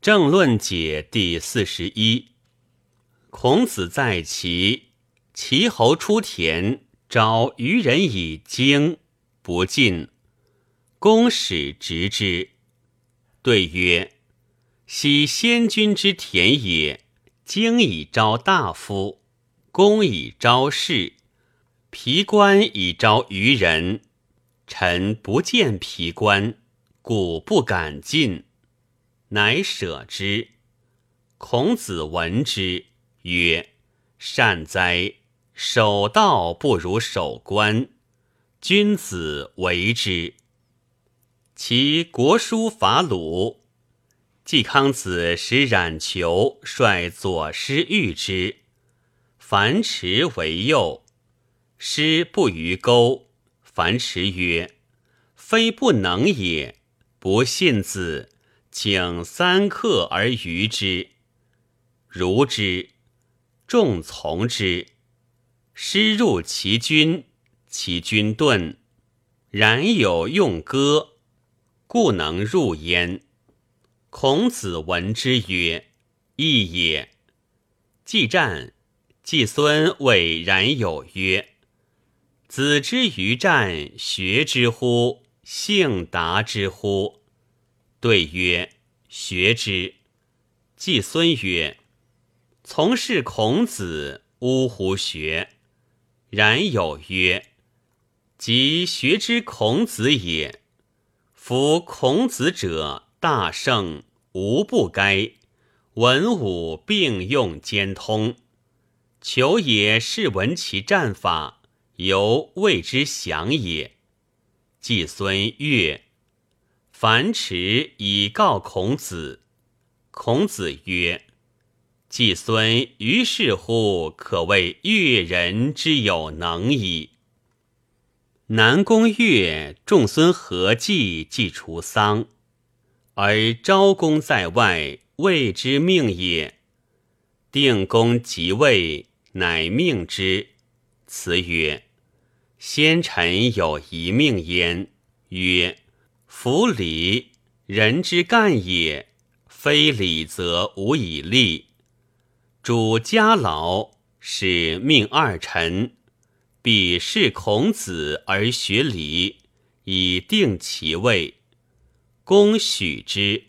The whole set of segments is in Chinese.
政论解第四十一。孔子在齐，齐侯出田，招渔人以经，不进。公使执之，对曰：“昔先君之田也，经以招大夫，公以招士，皮官以招渔人。臣不见皮官，故不敢进。”乃舍之。孔子闻之，曰：“善哉！守道不如守官，君子为之。”其国书伐鲁，季康子使冉求率左师御之，樊迟为右，师不于沟。樊迟曰：“非不能也，不信子。”请三客而娱之，如之，众从之。师入其军，其军遁，然有用歌，故能入焉。孔子闻之曰：“义也。”季战，季孙谓冉有曰：“子之于战，学之乎？性达之乎？”对曰：“学之。”季孙曰：“从事孔子，呜呼学。”然有曰：“即学之孔子也。夫孔子者，大圣，无不该。文武并用兼通。求也是闻其战法，犹谓之详也。”季孙悦。樊迟以告孔子，孔子曰：“季孙于是乎，可谓越人之有能矣。”南宫越众孙何计既除丧，而昭公在外，谓之命也。定公即位，乃命之。辞曰：“先臣有一命焉，曰。”夫礼，人之干也；非礼，则无以立。主家老，使命二臣，必视孔子而学礼，以定其位。公许之。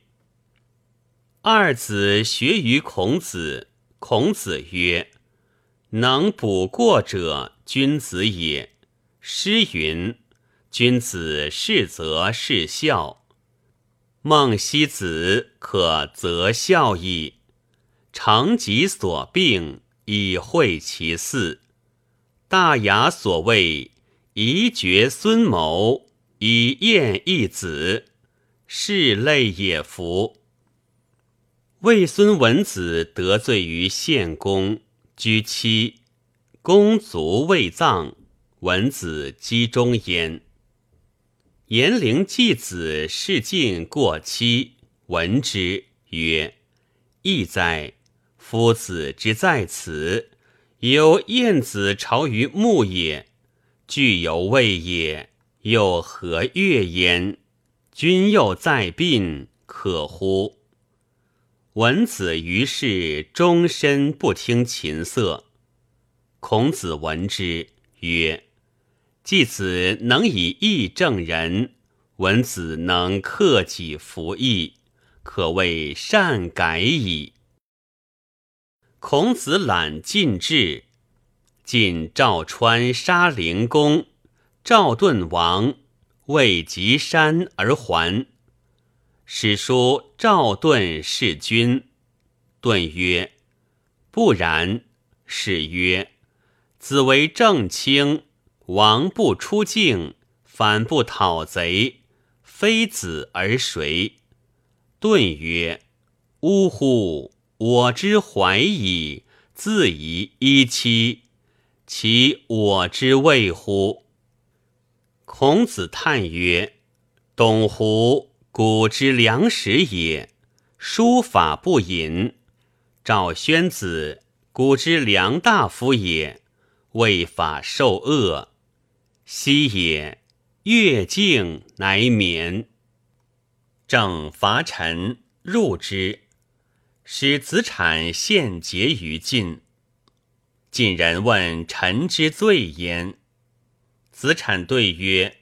二子学于孔子，孔子曰：“能补过者，君子也。”诗云。君子视则是孝，孟西子可则孝矣。成己所病，以惠其嗣。大雅所谓宜绝孙谋，以验一子，是类也。夫魏孙文子得罪于献公，居妻，公卒未葬，文子击中焉。颜陵季子事尽过期，闻之曰：“义哉！夫子之在此，有晏子朝于牧也，具犹未也，又何悦焉？君又在病，可乎？”文子于是终身不听琴瑟。孔子闻之曰。季子能以义正人，文子能克己服义，可谓善改矣。孔子览晋志，晋赵川杀灵公，赵盾亡，未及山而还。史书赵盾弑君，盾曰：“不然。”史曰：“子为正卿。”王不出境，反不讨贼，非子而谁？顿曰：“呜呼！我之怀矣，自疑一妻，其我之谓乎？”孔子叹曰：“董狐，古之良史也；书法不隐。赵宣子，古之良大夫也；为法受恶。”昔也，越境乃免。正伐陈，入之，使子产献节于晋。晋人问臣之罪焉，子产对曰：“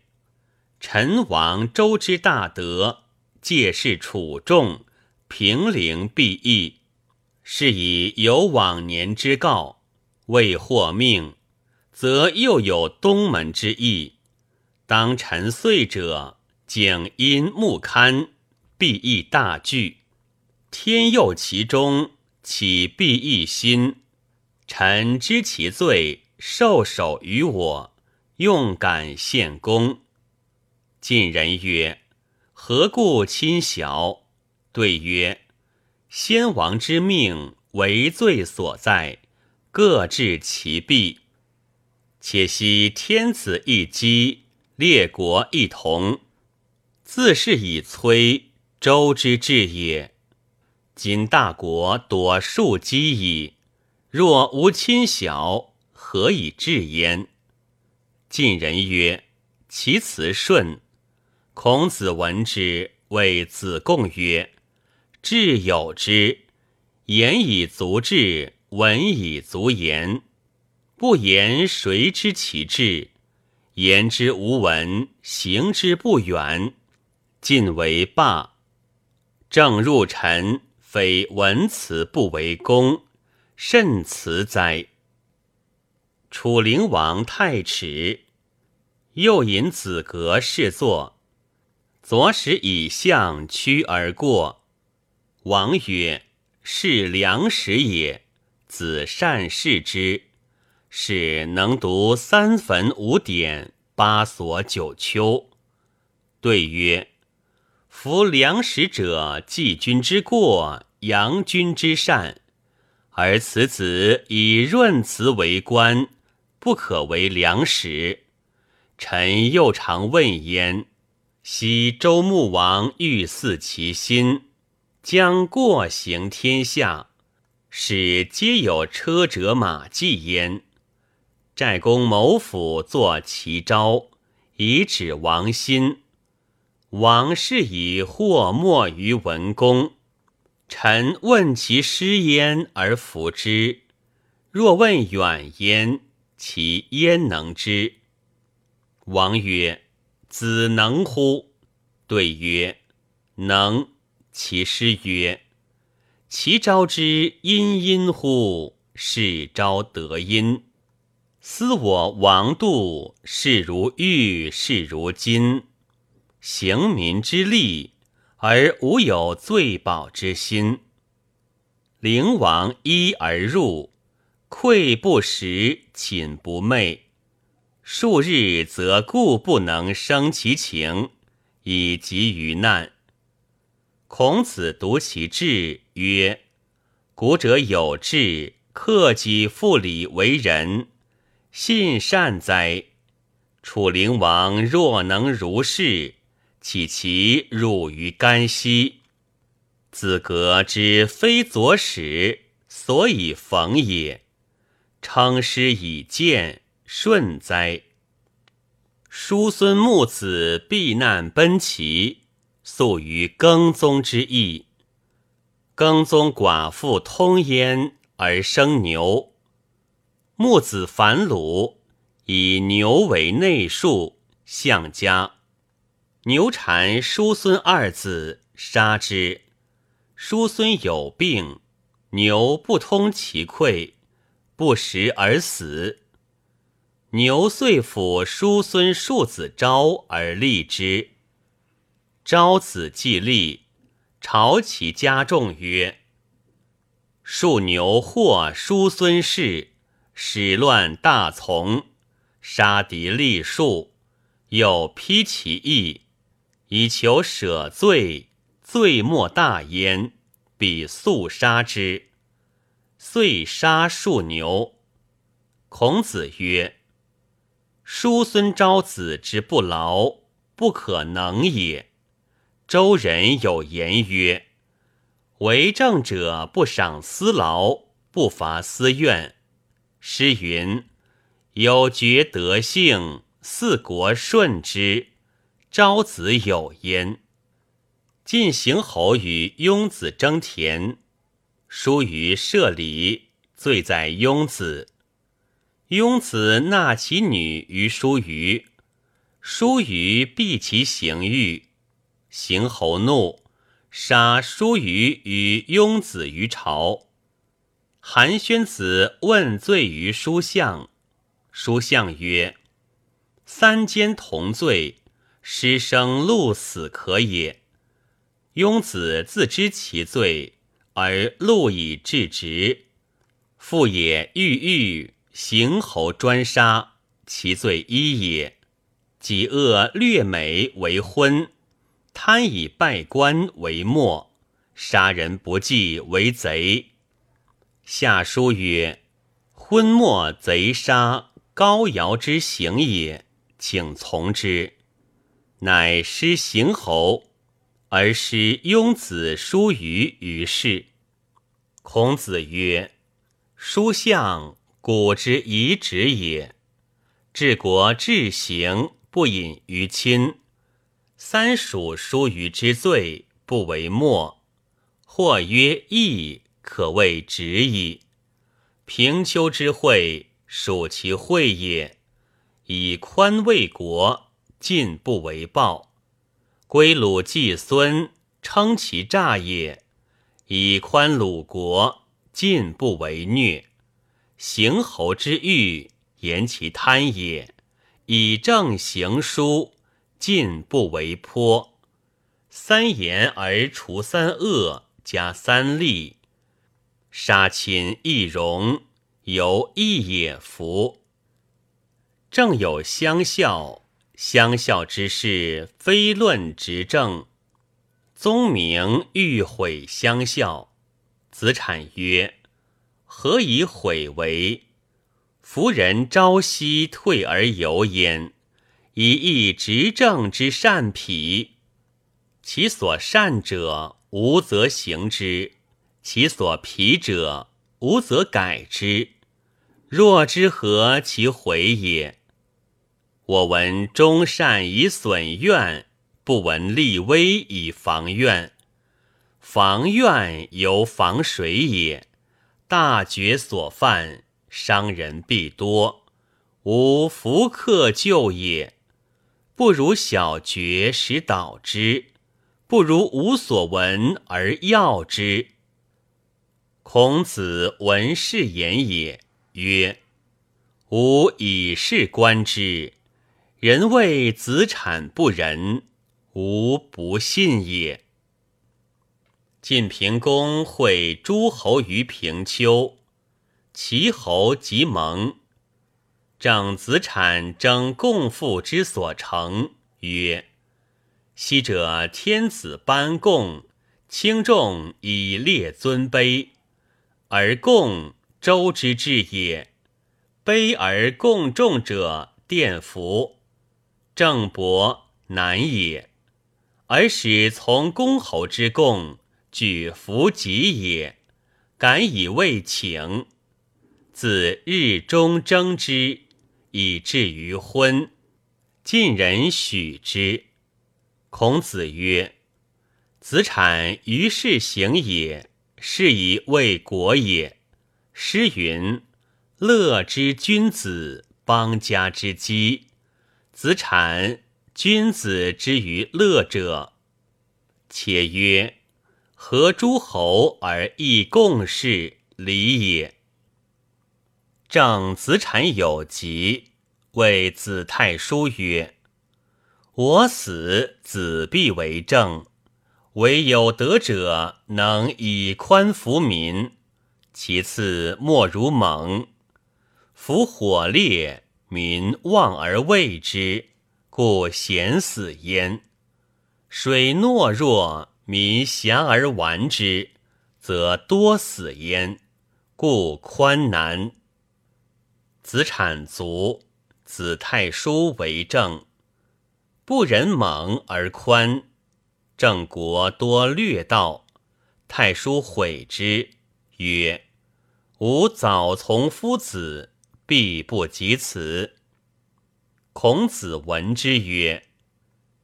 臣王周之大德，借势处众，平陵必义，是以有往年之告，未获命，则又有东门之意。当臣岁者，景因木堪，必亦大惧。天佑其中，岂必一心？臣知其罪，受首于我，用感献功。”晋人曰：“何故亲小？”对曰：“先王之命为罪所在，各治其弊。且惜天子一击，列国一同，自是以摧周之治也。今大国多数击矣，若无亲小，何以治焉？”晋人曰：“其辞顺。”孔子闻之，谓子贡曰：“智有之，言以足智，闻以足言。不言，谁知其志？言之无闻，行之不远。进为霸，正入臣，非文辞不为公，甚辞哉！”楚灵王太迟，又引子革侍坐。左使以相趋而过，王曰：“是良使也，子善视之。是能读三坟五典，八所九丘。”对曰：“夫良使者，继君之过，扬君之善，而此子以润辞为官，不可为良使。臣又常问焉。”昔周穆王欲祀其心，将过行天下，使皆有车辙马迹焉。寨公谋府作其招，以指王心。王是以祸莫于文公。臣问其师焉而服之，若问远焉，其焉能知？王曰。子能乎？对曰：能。其师曰：其招之殷殷乎？是招得殷。思我王度，视如玉，视如金，行民之利，而无有罪宝之心。灵王依而入，馈不食，寝不寐。数日则故不能生其情，以及于难。孔子读其志曰：“古者有志，克己复礼为人，信善哉！楚灵王若能如是，岂其辱于干兮？子革之非左使，所以逢也。称师以见。”顺哉！叔孙木子避难奔齐，诉于耕宗之意。耕宗寡妇通焉而生牛。木子反鲁，以牛为内庶，相家。牛缠叔孙二子，杀之。叔孙有病，牛不通其溃，不食而死。牛遂抚叔孙庶子昭而立之。昭子既立，朝其家众曰：“庶牛祸叔孙氏，始乱大从，杀敌立数，又披其义，以求舍罪，罪莫大焉，彼速杀之。遂杀庶牛。”孔子曰。叔孙昭子之不劳，不可能也。周人有言曰：“为政者不赏私劳，不乏私怨。”诗云：“有觉德性，四国顺之。”昭子有焉。晋行侯与雍子争田，疏于社礼，罪在庸子。庸子纳其女于叔虞，叔虞避其行欲，行侯怒，杀叔虞与庸子于朝。韩宣子问罪于书相，书相曰：“三奸同罪，师生戮死可也。”庸子自知其罪，而路以治直，复也欲欲。行侯专杀，其罪一也；己恶掠美为昏，贪以败官为末，杀人不计为贼。下书曰：“昏末贼杀，高尧之行也，请从之。”乃失行侯，而失庸子叔虞于世。孔子曰：“书相。”古之遗旨也，治国治行不隐于亲。三属疏于之罪，不为末。或曰义，可谓直矣。平丘之惠，属其惠也。以宽为国，进不为暴。归鲁季孙，称其诈也。以宽鲁国，进不为虐。行侯之欲，言其贪也；以正行书，进不为颇。三言而除三恶，加三利，杀亲易容，犹义也服。正有相效，相效之事，非论执政。宗明欲毁相效，子产曰。何以毁为？夫人朝夕退而游焉，以益执政之善匹。其所善者，无则行之；其所疲者，无则改之。若之何其毁也？我闻忠善以损怨，不闻立威以防怨。防怨犹防水也。大决所犯，伤人必多，无福克救也。不如小决使导之，不如无所闻而要之。孔子闻是言也，曰：“吾以是观之，人谓子产不仁，吾不信也。”晋平公会诸侯于平丘，齐侯即盟。正子产争共父之所成，曰：“昔者天子班贡，轻重以列尊卑，而共周之治也；卑而共重者，奠服。郑伯难也，而使从公侯之共。”举弗己也，敢以为请。自日中争之，以至于昏。晋人许之。孔子曰：“子产于是行也，是以为国也。”诗云：“乐之君子，邦家之基。”子产，君子之于乐者。且曰。合诸侯而议共事，礼也。正子产有疾，谓子太叔曰：“我死，子必为政。唯有德者，能以宽服民。其次莫如猛。夫火烈，民望而畏之，故咸死焉。水懦弱。”民降而玩之，则多死焉，故宽难。子产卒，子太叔为政，不忍猛而宽，郑国多略道，太叔悔之，曰：“吾早从夫子，必不及此。”孔子闻之曰：“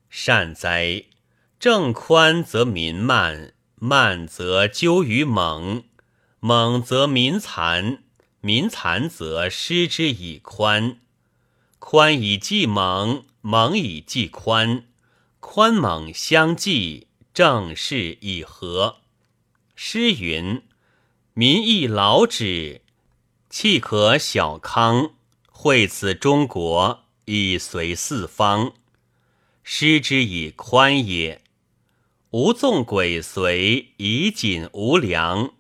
善哉！”政宽则民慢，慢则纠于猛。猛则民残，民残则失之以宽。宽以济猛，猛以济宽，宽猛相济，正是以和。诗云：“民亦劳之，气可小康。惠此中国，以随四方。失之以宽也。无纵鬼随，以谨无良。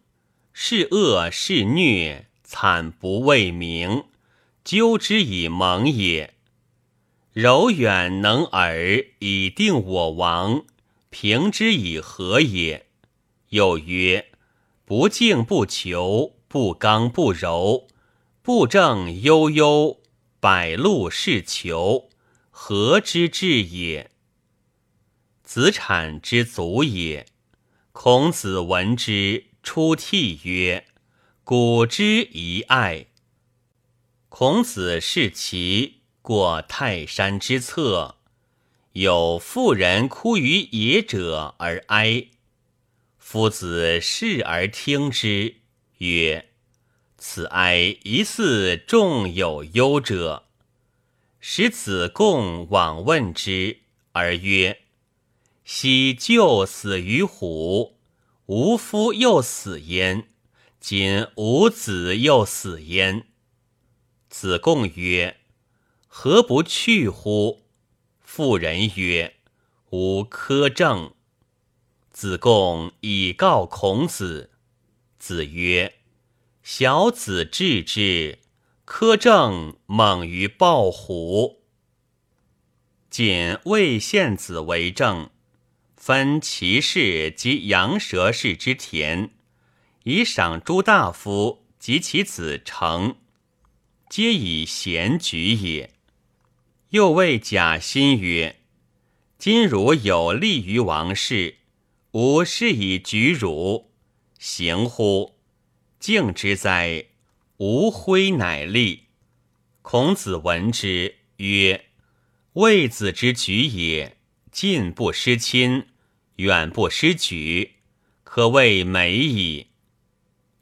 是恶是虐，惨不为名。”纠之以猛也，柔远能尔以定我王；平之以和也。又曰：不敬不求，不刚不柔，不正悠悠，百路是求，何之至也？子产之足也。孔子闻之，出涕曰：“古之遗爱。”孔子视其过泰山之侧，有妇人哭于野者而哀。夫子视而听之，曰：“此哀疑似众有忧者。”使子贡往问之，而曰：“昔舅死于虎，无夫又死焉，今无子又死焉。”子贡曰：“何不去乎？”妇人曰：“吾苛政。”子贡以告孔子。子曰：“小子治之，苛政猛于暴虎。”晋魏献子为政，分齐氏及阳蛇氏之田，以赏诸大夫及其子成。皆以贤举也。又谓贾欣曰：“今汝有利于王室，吾是以举汝，行乎？敬之哉！吾挥乃立。”孔子闻之曰：“卫子之举也，近不失亲，远不失举，可谓美矣。”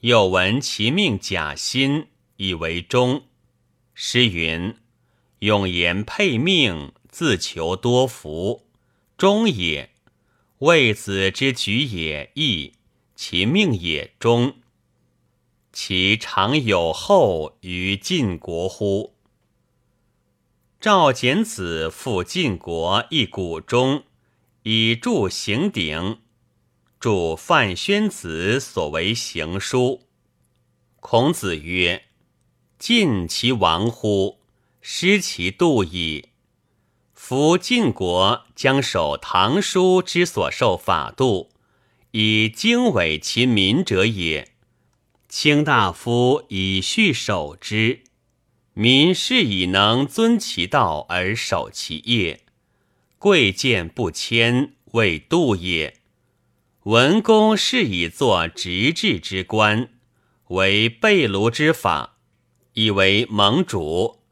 又闻其命贾欣，以为忠。诗云：“永言配命，自求多福，忠也。卫子之举也义，其命也忠。其常有后于晋国乎？”赵简子赴晋国一谷中，以著行鼎，著范宣子所为行书。孔子曰。晋其亡乎？失其度矣。夫晋国将守唐书之所受法度，以经纬其民者也。卿大夫以序守之，民是以能遵其道而守其业。贵贱不迁，谓度也。文公是以作直治之官，为备庐之法。以为盟主，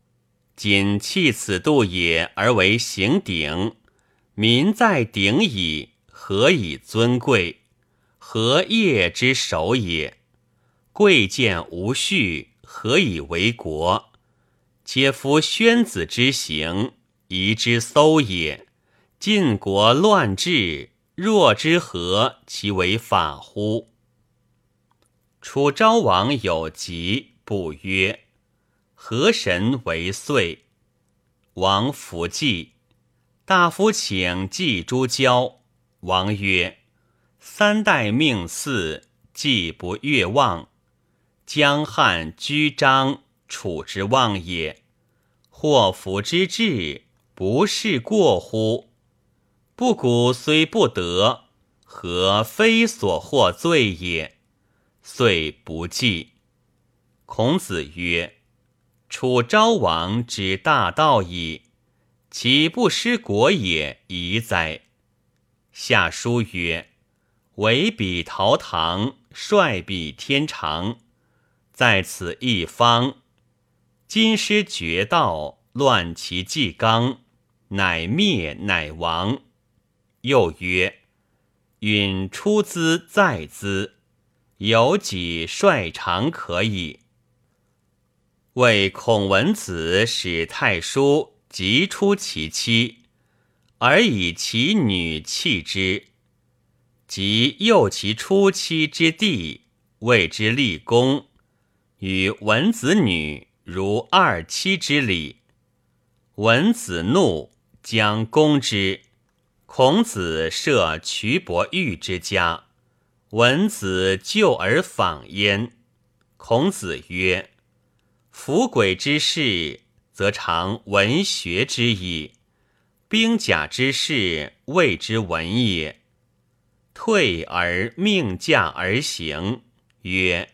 今弃此度也，而为行鼎。民在鼎矣，何以尊贵？何业之首也？贵贱无序，何以为国？皆夫宣子之行，夷之搜也。晋国乱治，若之何其为法乎？楚昭王有疾，不曰。河神为岁，王弗祭。大夫请祭诸交。王曰：“三代命祀，祭不越望。江汉居章，楚之望也。祸福之至，不是过乎？不古虽不得，何非所获罪也？遂不祭。”孔子曰。楚昭王之大道矣，岂不失国也？宜哉！下书曰：“唯彼陶唐，率彼天长，在此一方。今失绝道，乱其纪纲，乃灭乃亡。”又曰：“允出资在兹，有己率长可矣。为孔文子使太叔即出其妻，而以其女弃之，即诱其出妻之地，谓之立功，与文子女如二妻之礼。文子怒，将攻之。孔子设瞿伯玉之家，文子救而访焉。孔子曰：“夫鬼之事，则常文学之矣；兵甲之事，谓之文也。退而命驾而行，曰：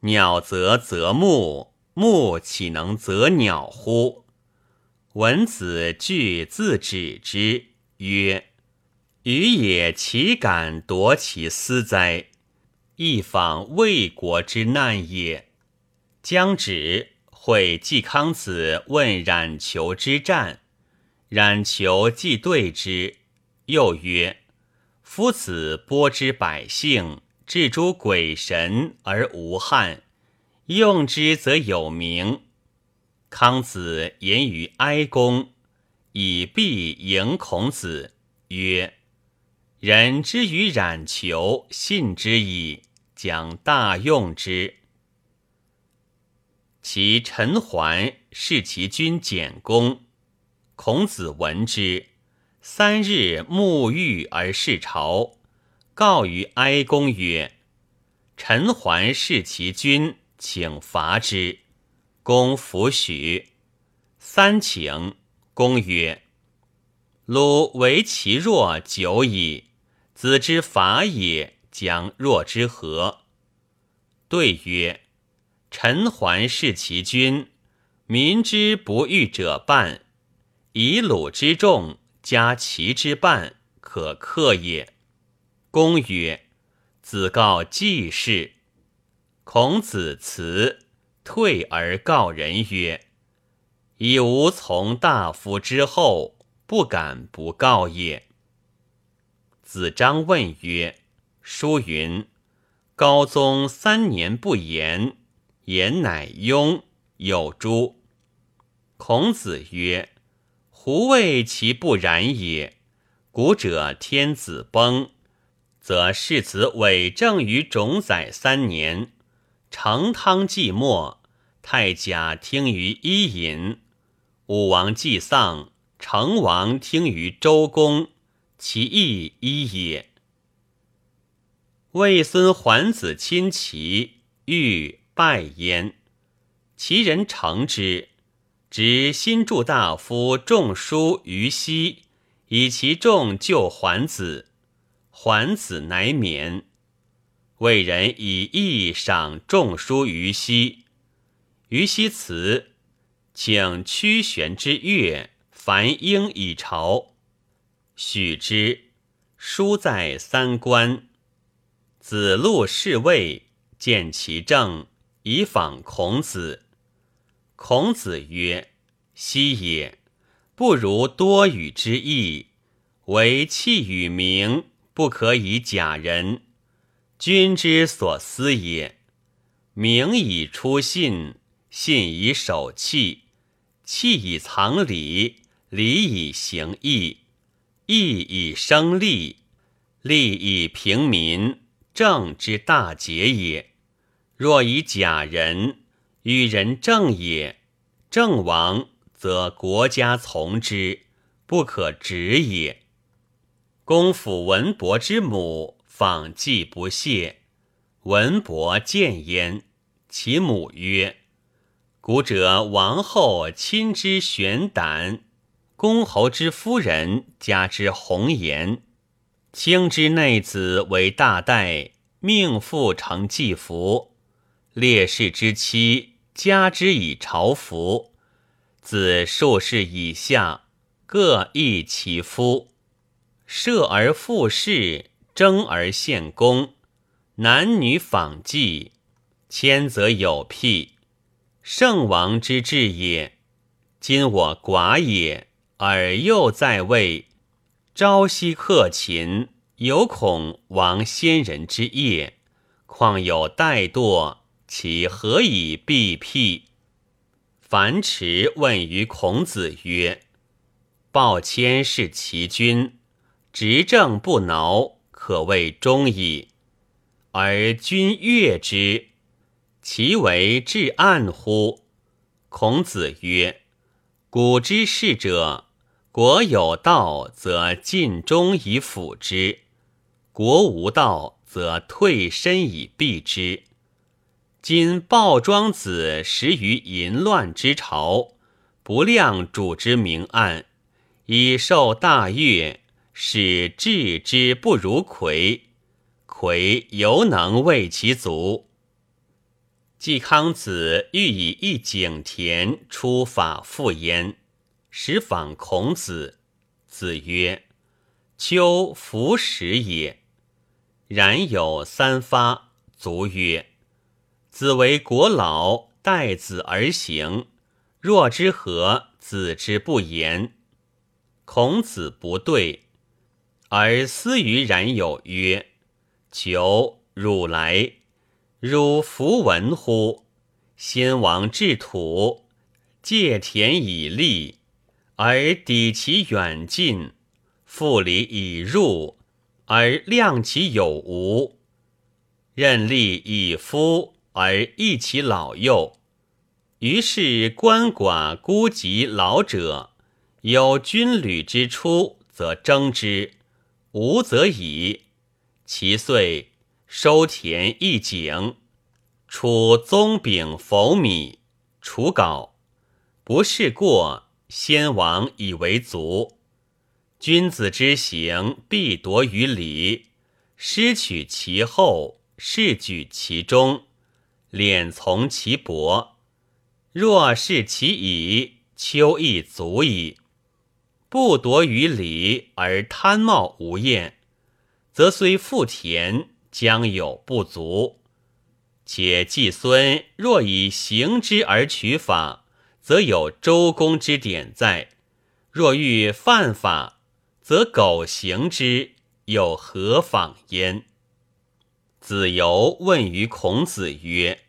鸟则择木，木岂能择鸟乎？”文子惧，自止之，曰：“予也，岂敢夺其私哉？亦访魏国之难也。”将止，会季康子问冉求之战，冉求既对之，又曰：“夫子播之百姓，置诸鬼神而无憾，用之则有名。”康子言于哀公，以必迎孔子，曰：“人之于冉求，信之矣，将大用之。”其陈桓视其君简公，孔子闻之，三日沐浴而视朝，告于哀公曰：“陈桓视其君，请伐之。”公弗许。三请，公曰：“鲁为其弱久矣，子之法也，将若之何？”对曰：“臣桓视其君，民之不欲者半，以鲁之众加其之半，可克也。”公曰：“子告季氏。”孔子辞。退而告人曰：“以无从大夫之后，不敢不告也。”子张问曰：“书云：‘高宗三年不言，言乃庸，有诸？’”孔子曰：“胡谓其不然也？古者天子崩，则世子伪政于种宰三年，成汤既没。”太甲听于伊尹，武王既丧，成王听于周公，其义一也。魏孙桓子亲齐，欲败焉，其人成之，执新助大夫仲书于西，以其众救桓子，桓子乃免。魏人以义赏仲书于西。于西辞，请屈玄之乐，樊英以朝，许之。书在三关。子路侍卫，见其政，以访孔子。孔子曰：“昔也，不如多语之意，为器与名，不可以假人。君之所思也。名以出信。”信以守气，气以藏礼，礼以行义，义以生利，利以平民，政之大节也。若以假人，与人正也，正亡，则国家从之，不可止也。公辅文伯之母访祭不谢，文伯见焉，其母曰。古者王后亲之玄胆，公侯之夫人加之红颜，卿之内子为大代，命妇成祭服，烈士之妻加之以朝服，子数世以下各异其夫，射而复事，争而献功，男女访祭，谦则有辟。圣王之治也。今我寡也，而又在位，朝夕克勤，犹恐亡先人之业，况有怠惰，其何以避辟？樊迟问于孔子曰：“鲍谦是其君，执政不挠，可谓忠矣。而君悦之，其为至暗乎？”孔子曰：“古之士者。”国有道，则尽忠以辅之；国无道，则退身以避之。今鲍庄子始于淫乱之朝，不量主之明暗，以受大悦，使治之不如魁。魁犹能为其足。季康子欲以一井田出法复焉。始访孔子，子曰：“秋弗食也。”然有三发，卒曰：“子为国老，待子而行，若之何？子之不言。”孔子不对，而思于然有曰：“求汝来，汝弗闻乎？先王治土，借田以利。”而抵其远近，复礼以入，而量其有无；任利以夫，而益其老幼。于是鳏寡孤疾老者，有军旅之出，则征之；无则已。其岁收田一井，储宗饼否米，除稿，不是过。先王以为足，君子之行必夺于礼，失取其后，是举其中，敛从其薄。若是其已，秋亦足矣。不夺于礼而贪冒无厌，则虽富田，将有不足。且季孙若以行之而取法。则有周公之典在，若欲犯法，则苟行之，有何妨焉？子游问于孔子曰：“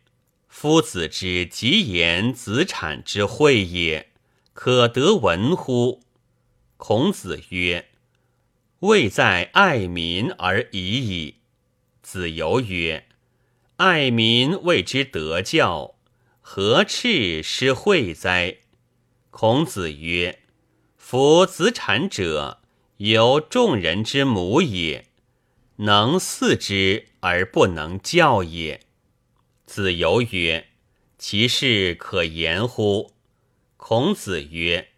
夫子之极言子产之惠也，可得闻乎？”孔子曰：“未在爱民而已矣。”子游曰：“爱民谓之德教。”何赤失惠哉？孔子曰：“夫子产者，由众人之母也，能似之而不能教也。”子游曰：“其事可言乎？”孔子曰：“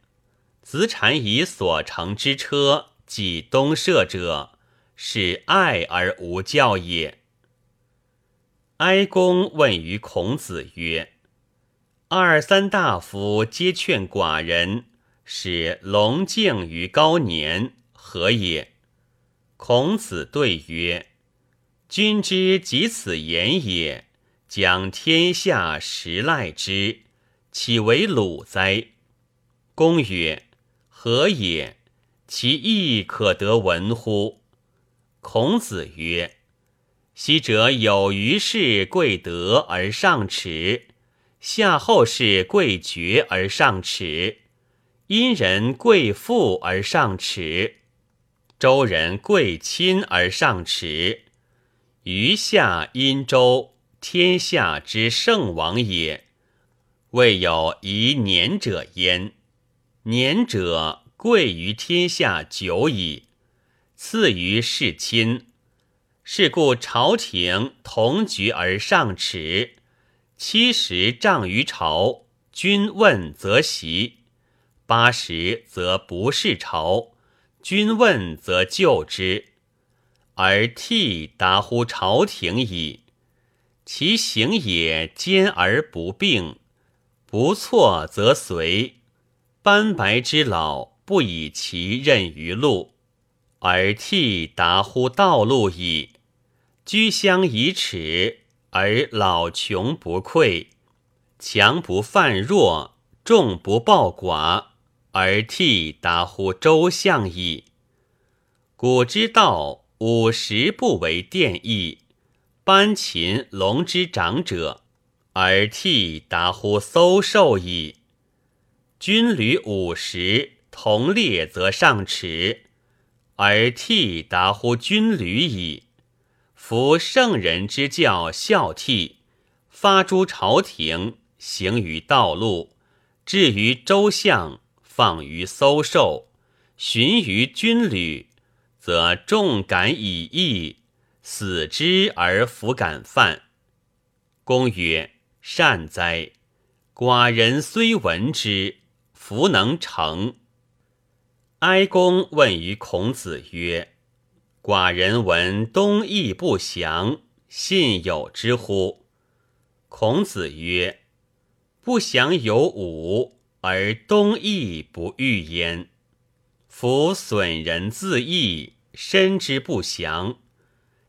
子产以所乘之车及东射者，是爱而无教也。”哀公问于孔子曰：二三大夫皆劝寡人使龙敬于高年，何也？孔子对曰：“君之及此言也，将天下实赖之，岂为鲁哉？”公曰：“何也？其义可得闻乎？”孔子曰：“昔者有余事贵德而上耻。”夏后氏贵爵而上耻，殷人贵富而上耻，周人贵亲而上耻。余下殷周，天下之圣王也，未有宜年者焉。年者贵于天下久矣，次于世亲。是故朝廷同局而上耻。七十仗于朝，君问则席；八十则不是朝，君问则救之。而替达乎朝廷矣。其行也坚而不病，不错则随。斑白之老，不以其任于禄，而替达乎道路矣。居乡以耻。而老穷不愧，强不犯弱，众不暴寡，而替达乎周相矣。古之道，五十不为殿邑，班禽龙之长者，而替达乎搜兽矣。军旅五十，同列则上耻，而替达乎军旅矣。夫圣人之教孝悌，发诸朝廷，行于道路，至于周相，放于搜兽，循于军旅，则众感以义。死之而弗敢犯。公曰：“善哉！寡人虽闻之，弗能成。”哀公问于孔子曰：“寡人闻东邑不祥，信有之乎？”孔子曰：“不祥有五，而东夷不欲焉。夫损人自义，身之不祥。”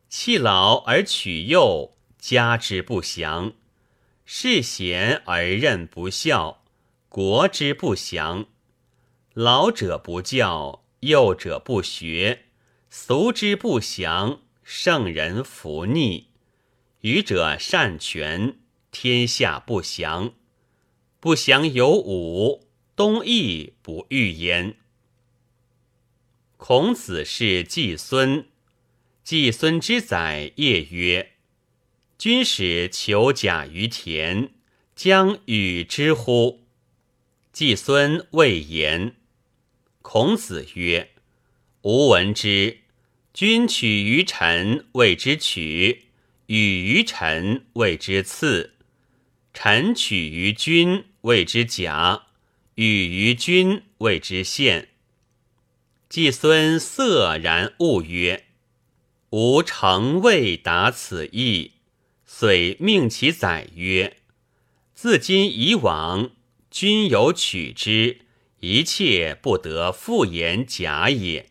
弃老而取幼，家之不祥；事贤而任不孝，国之不祥。老者不教，幼者不学，俗之不祥。圣人弗逆，愚者善权，天下不祥。不祥有五，东夷不欲焉。孔子是季孙。季孙之宰业曰：“君使求甲于田，将与之乎？”季孙未言。孔子曰：“吾闻之。君取于臣，谓之取；与于臣，谓之次。臣取于君，谓之甲；与于君，谓之献。”季孙色然悟曰。吾诚未达此意，遂命其宰曰：“自今以往，君有取之，一切不得复言假也。”